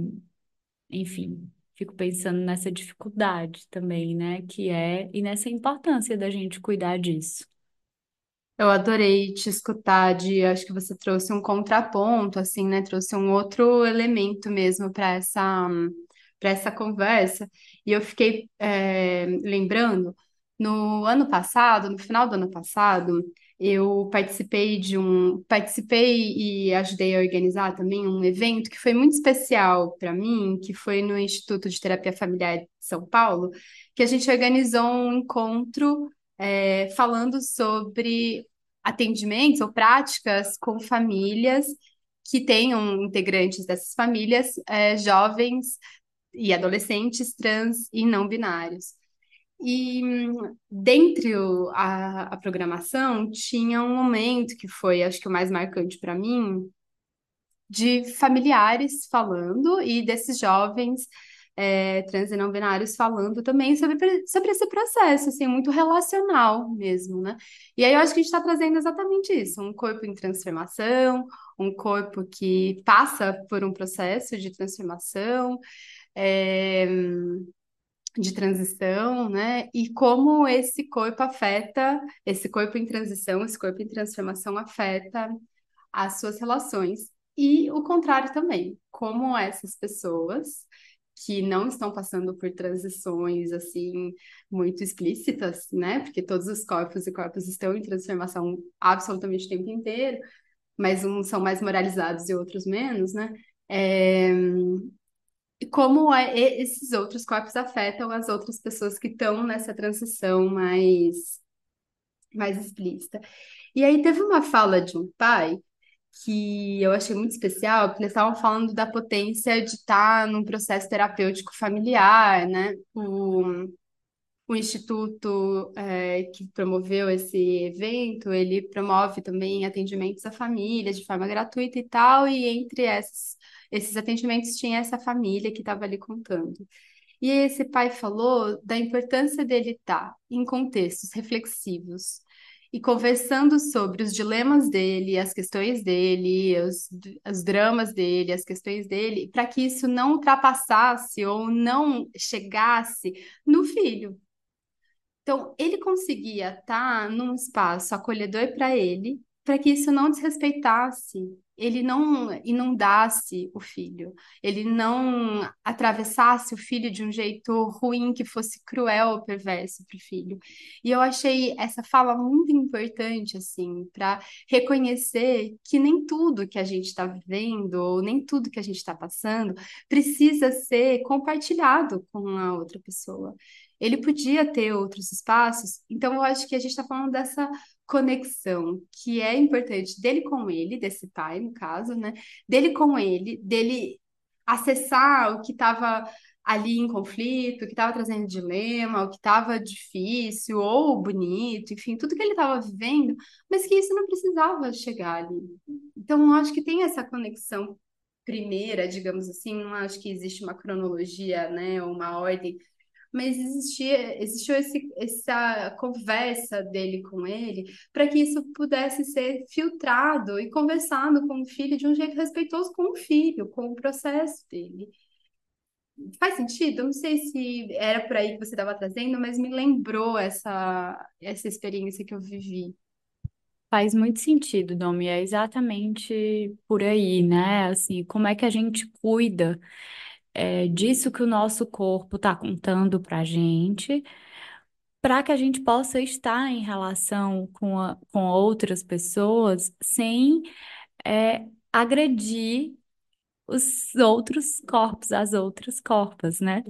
enfim, fico pensando nessa dificuldade também, né? Que é, e nessa importância da gente cuidar disso. Eu adorei te escutar, de, acho que você trouxe um contraponto, assim, né? Trouxe um outro elemento mesmo para essa, para essa conversa. E eu fiquei é, lembrando, no ano passado, no final do ano passado, eu participei de um, participei e ajudei a organizar também um evento que foi muito especial para mim, que foi no Instituto de Terapia Familiar de São Paulo, que a gente organizou um encontro é, falando sobre atendimentos ou práticas com famílias que tenham integrantes dessas famílias, é, jovens e adolescentes trans e não binários. E dentre o, a, a programação tinha um momento que foi, acho que o mais marcante para mim, de familiares falando e desses jovens é, trans e não binários falando também sobre, sobre esse processo, assim, muito relacional mesmo, né? E aí eu acho que a gente está trazendo exatamente isso, um corpo em transformação, um corpo que passa por um processo de transformação, é, de transição, né? E como esse corpo afeta, esse corpo em transição, esse corpo em transformação afeta as suas relações. E o contrário também, como essas pessoas que não estão passando por transições assim muito explícitas, né? Porque todos os corpos e corpos estão em transformação absolutamente o tempo inteiro, mas uns são mais moralizados e outros menos, né? É... Como é, esses outros corpos afetam as outras pessoas que estão nessa transição mais mais explícita. E aí teve uma fala de um pai que eu achei muito especial, porque eles estavam falando da potência de estar num processo terapêutico familiar, né? O, o instituto é, que promoveu esse evento, ele promove também atendimentos à família de forma gratuita e tal, e entre esses, esses atendimentos tinha essa família que estava ali contando. E esse pai falou da importância dele estar em contextos reflexivos, e conversando sobre os dilemas dele, as questões dele, os, os dramas dele, as questões dele, para que isso não ultrapassasse ou não chegasse no filho. Então, ele conseguia estar num espaço acolhedor para ele, para que isso não desrespeitasse ele não inundasse o filho, ele não atravessasse o filho de um jeito ruim, que fosse cruel ou perverso para o filho. E eu achei essa fala muito importante, assim, para reconhecer que nem tudo que a gente está vivendo, ou nem tudo que a gente está passando, precisa ser compartilhado com a outra pessoa. Ele podia ter outros espaços, então eu acho que a gente está falando dessa conexão que é importante dele com ele, desse pai, no caso, né? Dele com ele, dele acessar o que estava ali em conflito, o que estava trazendo dilema, o que estava difícil ou bonito, enfim, tudo que ele estava vivendo, mas que isso não precisava chegar ali. Então, eu acho que tem essa conexão primeira, digamos assim, não acho que existe uma cronologia, né, ou uma ordem mas existia, existiu esse, essa conversa dele com ele para que isso pudesse ser filtrado e conversado com o filho de um jeito respeitoso com o filho, com o processo dele. Faz sentido? Eu não sei se era por aí que você estava trazendo, mas me lembrou essa, essa experiência que eu vivi. Faz muito sentido, Domi, é exatamente por aí, né? Assim, como é que a gente cuida é, disso que o nosso corpo está contando para a gente, para que a gente possa estar em relação com, a, com outras pessoas sem é, agredir os outros corpos, as outras corpas, né?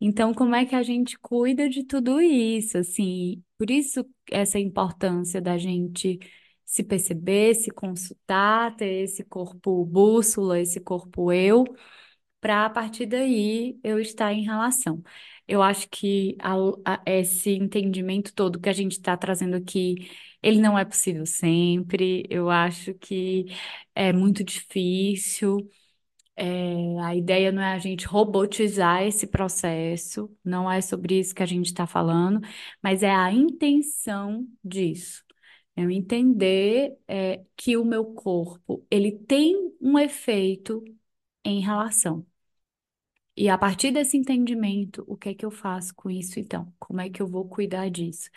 Então, como é que a gente cuida de tudo isso, assim? Por isso, essa importância da gente se perceber, se consultar, ter esse corpo bússola, esse corpo eu, para a partir daí eu estar em relação. Eu acho que a, a, esse entendimento todo que a gente está trazendo aqui, ele não é possível sempre. Eu acho que é muito difícil. É, a ideia não é a gente robotizar esse processo, não é sobre isso que a gente está falando, mas é a intenção disso. Eu entender é, que o meu corpo ele tem um efeito em relação. E a partir desse entendimento, o que é que eu faço com isso então? Como é que eu vou cuidar disso?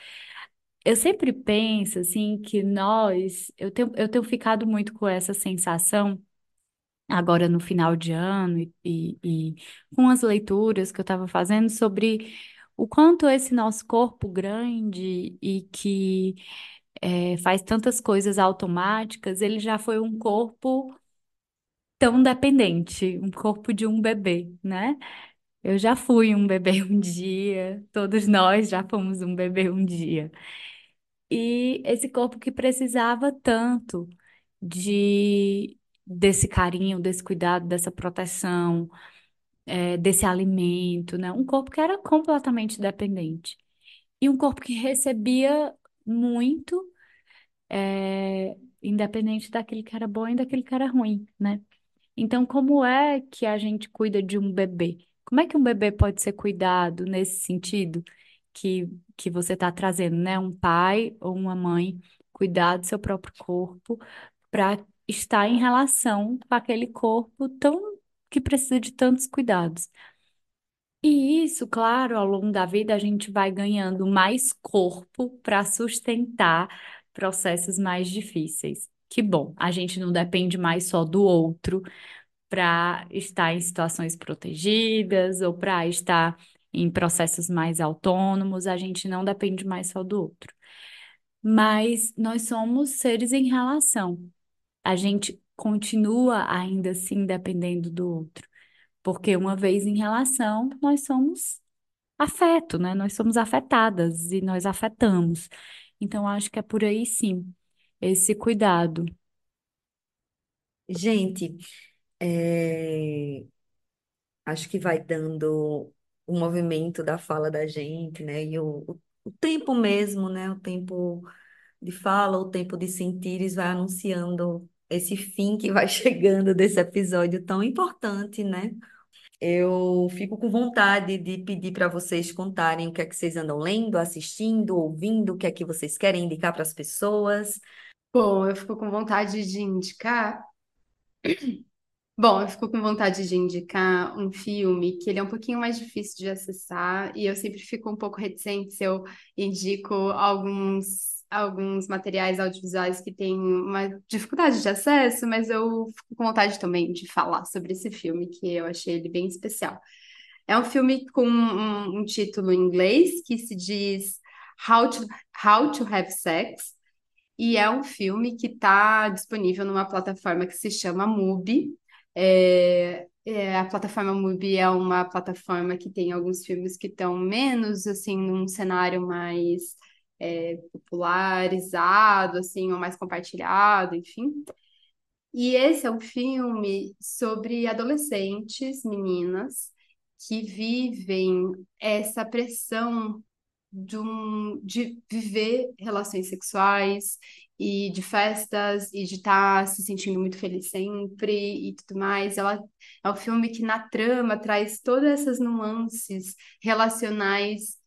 Eu sempre penso assim que nós, eu tenho, eu tenho ficado muito com essa sensação agora no final de ano e, e, e com as leituras que eu estava fazendo sobre o quanto esse nosso corpo grande e que é, faz tantas coisas automáticas, ele já foi um corpo tão dependente, um corpo de um bebê, né? Eu já fui um bebê um dia, todos nós já fomos um bebê um dia. E esse corpo que precisava tanto de desse carinho, desse cuidado, dessa proteção, é, desse alimento, né? Um corpo que era completamente dependente. E um corpo que recebia muito, é, independente daquele que era bom e daquele que era ruim, né? Então, como é que a gente cuida de um bebê? Como é que um bebê pode ser cuidado nesse sentido que, que você está trazendo, né? Um pai ou uma mãe cuidar do seu próprio corpo para estar em relação com aquele corpo tão que precisa de tantos cuidados. E isso, claro, ao longo da vida a gente vai ganhando mais corpo para sustentar processos mais difíceis. Que bom, a gente não depende mais só do outro para estar em situações protegidas ou para estar em processos mais autônomos, a gente não depende mais só do outro. Mas nós somos seres em relação. A gente continua ainda assim dependendo do outro. Porque uma vez em relação, nós somos afeto, né? Nós somos afetadas e nós afetamos. Então, acho que é por aí sim, esse cuidado. Gente, é, acho que vai dando o movimento da fala da gente, né? E o, o, tempo mesmo, né? O tempo de fala, o tempo de sentires vai anunciando esse fim que vai chegando desse episódio tão importante, né? Eu fico com vontade de pedir para vocês contarem o que é que vocês andam lendo, assistindo, ouvindo, o que é que vocês querem indicar para as pessoas. Bom, eu fico com vontade de indicar. Bom, eu fico com vontade de indicar um filme que ele é um pouquinho mais difícil de acessar e eu sempre fico um pouco reticente se eu indico alguns alguns materiais audiovisuais que têm uma dificuldade de acesso, mas eu fico com vontade também de falar sobre esse filme, que eu achei ele bem especial. É um filme com um, um título em inglês que se diz How to, How to Have Sex, e é um filme que está disponível numa plataforma que se chama Mubi. É, é, a plataforma Mubi é uma plataforma que tem alguns filmes que estão menos assim num cenário mais é, popularizado, assim, ou mais compartilhado, enfim. E esse é um filme sobre adolescentes, meninas, que vivem essa pressão de, um, de viver relações sexuais e de festas e de estar tá se sentindo muito feliz sempre e tudo mais. Ela é um filme que na trama traz todas essas nuances relacionais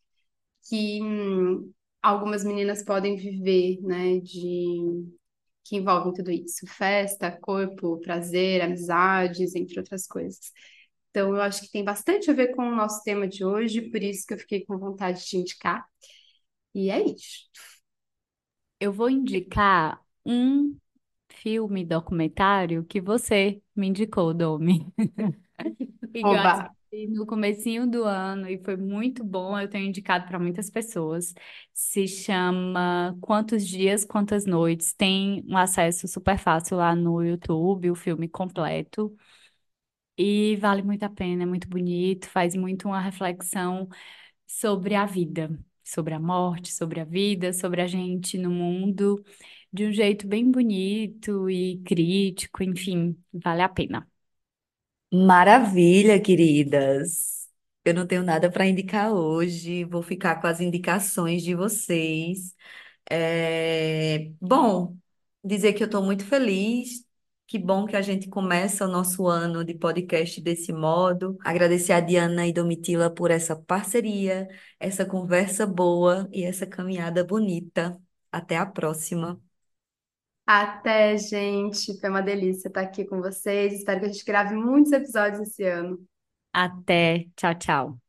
que hum, algumas meninas podem viver, né, de que envolvem tudo isso, festa, corpo, prazer, amizades, entre outras coisas. Então, eu acho que tem bastante a ver com o nosso tema de hoje, por isso que eu fiquei com vontade de indicar. E é isso. Eu vou indicar um filme documentário que você me indicou, Domi. E eu assisti no comecinho do ano e foi muito bom. Eu tenho indicado para muitas pessoas. Se chama Quantos Dias, Quantas Noites. Tem um acesso super fácil lá no YouTube, o filme completo. E vale muito a pena, é muito bonito, faz muito uma reflexão sobre a vida, sobre a morte, sobre a vida, sobre a gente no mundo, de um jeito bem bonito e crítico, enfim, vale a pena. Maravilha, queridas. Eu não tenho nada para indicar hoje, vou ficar com as indicações de vocês. É, Bom, dizer que eu estou muito feliz. Que bom que a gente começa o nosso ano de podcast desse modo. Agradecer a Diana e Domitila por essa parceria, essa conversa boa e essa caminhada bonita. Até a próxima. Até, gente. Foi uma delícia estar aqui com vocês. Espero que a gente grave muitos episódios esse ano. Até. Tchau, tchau.